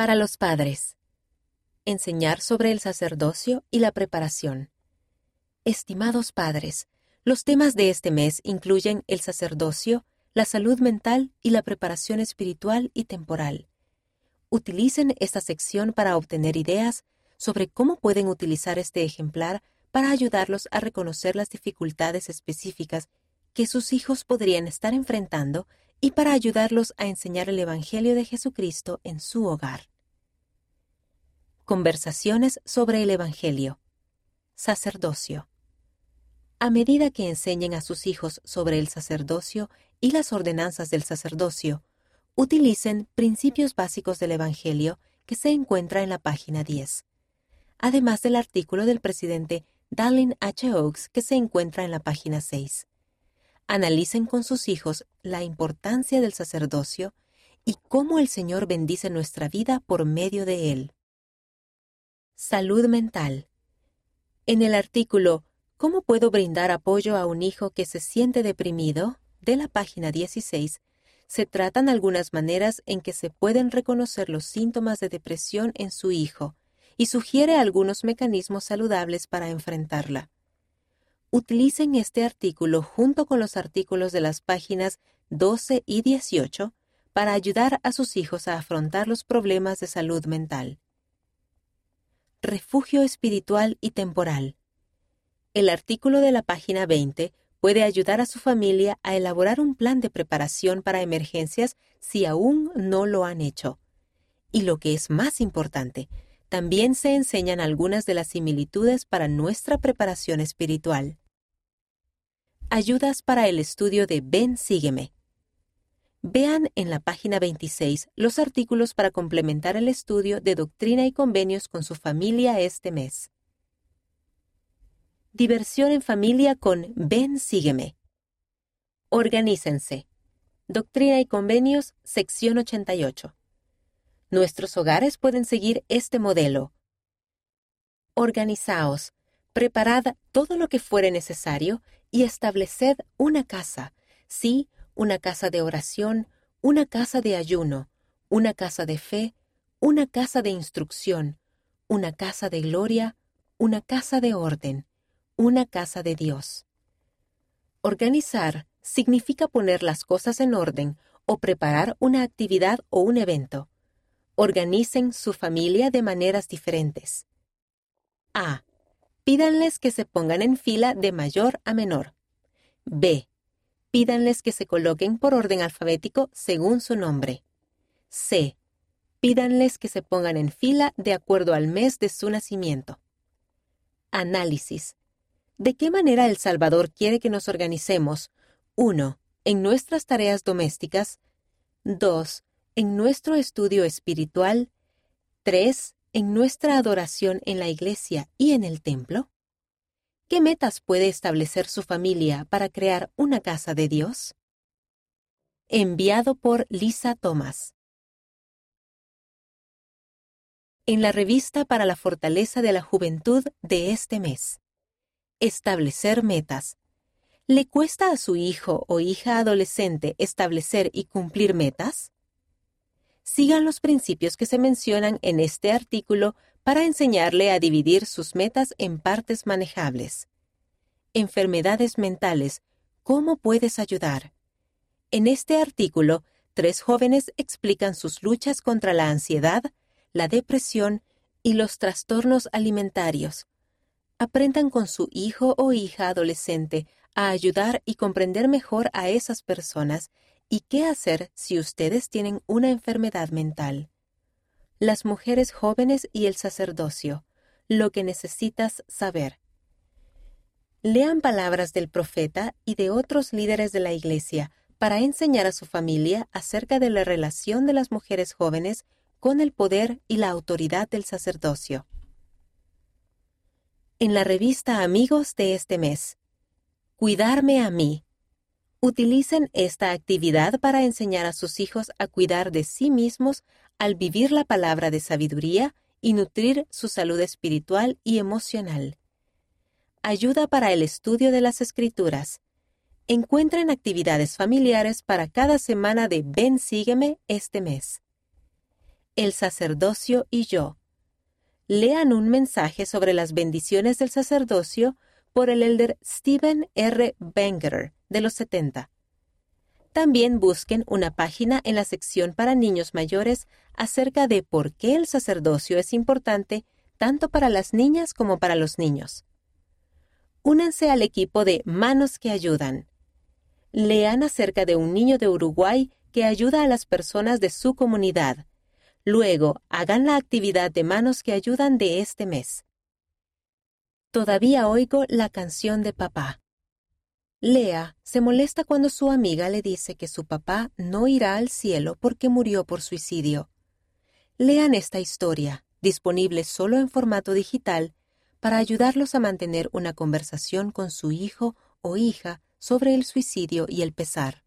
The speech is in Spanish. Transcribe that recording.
Para los padres. Enseñar sobre el sacerdocio y la preparación. Estimados padres, los temas de este mes incluyen el sacerdocio, la salud mental y la preparación espiritual y temporal. Utilicen esta sección para obtener ideas sobre cómo pueden utilizar este ejemplar para ayudarlos a reconocer las dificultades específicas que sus hijos podrían estar enfrentando y para ayudarlos a enseñar el Evangelio de Jesucristo en su hogar. Conversaciones sobre el Evangelio. Sacerdocio. A medida que enseñen a sus hijos sobre el sacerdocio y las ordenanzas del sacerdocio, utilicen principios básicos del Evangelio que se encuentra en la página 10, además del artículo del presidente Dallin H. Oaks que se encuentra en la página 6. Analicen con sus hijos la importancia del sacerdocio y cómo el Señor bendice nuestra vida por medio de él. Salud mental. En el artículo ¿Cómo puedo brindar apoyo a un hijo que se siente deprimido? de la página 16, se tratan algunas maneras en que se pueden reconocer los síntomas de depresión en su hijo y sugiere algunos mecanismos saludables para enfrentarla. Utilicen este artículo junto con los artículos de las páginas 12 y 18 para ayudar a sus hijos a afrontar los problemas de salud mental. Refugio espiritual y temporal. El artículo de la página 20 puede ayudar a su familia a elaborar un plan de preparación para emergencias si aún no lo han hecho. Y lo que es más importante, también se enseñan algunas de las similitudes para nuestra preparación espiritual. Ayudas para el estudio de Ven Sígueme. Vean en la página 26 los artículos para complementar el estudio de doctrina y convenios con su familia este mes. Diversión en familia con Ven Sígueme. Organícense. Doctrina y Convenios, sección 88. Nuestros hogares pueden seguir este modelo. Organizaos, preparad todo lo que fuere necesario y estableced una casa, sí, una casa de oración, una casa de ayuno, una casa de fe, una casa de instrucción, una casa de gloria, una casa de orden una casa de Dios. Organizar significa poner las cosas en orden o preparar una actividad o un evento. Organicen su familia de maneras diferentes. A. Pídanles que se pongan en fila de mayor a menor. B. Pídanles que se coloquen por orden alfabético según su nombre. C. Pídanles que se pongan en fila de acuerdo al mes de su nacimiento. Análisis ¿De qué manera El Salvador quiere que nos organicemos? 1. En nuestras tareas domésticas. 2. En nuestro estudio espiritual. 3. En nuestra adoración en la iglesia y en el templo. ¿Qué metas puede establecer su familia para crear una casa de Dios? Enviado por Lisa Thomas. En la revista para la fortaleza de la juventud de este mes. Establecer metas. ¿Le cuesta a su hijo o hija adolescente establecer y cumplir metas? Sigan los principios que se mencionan en este artículo para enseñarle a dividir sus metas en partes manejables. Enfermedades mentales. ¿Cómo puedes ayudar? En este artículo, tres jóvenes explican sus luchas contra la ansiedad, la depresión y los trastornos alimentarios aprendan con su hijo o hija adolescente a ayudar y comprender mejor a esas personas y qué hacer si ustedes tienen una enfermedad mental. Las mujeres jóvenes y el sacerdocio, lo que necesitas saber. Lean palabras del profeta y de otros líderes de la Iglesia para enseñar a su familia acerca de la relación de las mujeres jóvenes con el poder y la autoridad del sacerdocio en la revista Amigos de este mes. Cuidarme a mí. Utilicen esta actividad para enseñar a sus hijos a cuidar de sí mismos al vivir la palabra de sabiduría y nutrir su salud espiritual y emocional. Ayuda para el estudio de las escrituras. Encuentren actividades familiares para cada semana de Ven Sígueme este mes. El sacerdocio y yo. Lean un mensaje sobre las bendiciones del sacerdocio por el elder Stephen R. Banger de los 70. También busquen una página en la sección para niños mayores acerca de por qué el sacerdocio es importante tanto para las niñas como para los niños. Únanse al equipo de Manos que Ayudan. Lean acerca de un niño de Uruguay que ayuda a las personas de su comunidad. Luego, hagan la actividad de Manos que Ayudan de este mes. Todavía oigo la canción de papá. Lea se molesta cuando su amiga le dice que su papá no irá al cielo porque murió por suicidio. Lean esta historia, disponible solo en formato digital, para ayudarlos a mantener una conversación con su hijo o hija sobre el suicidio y el pesar.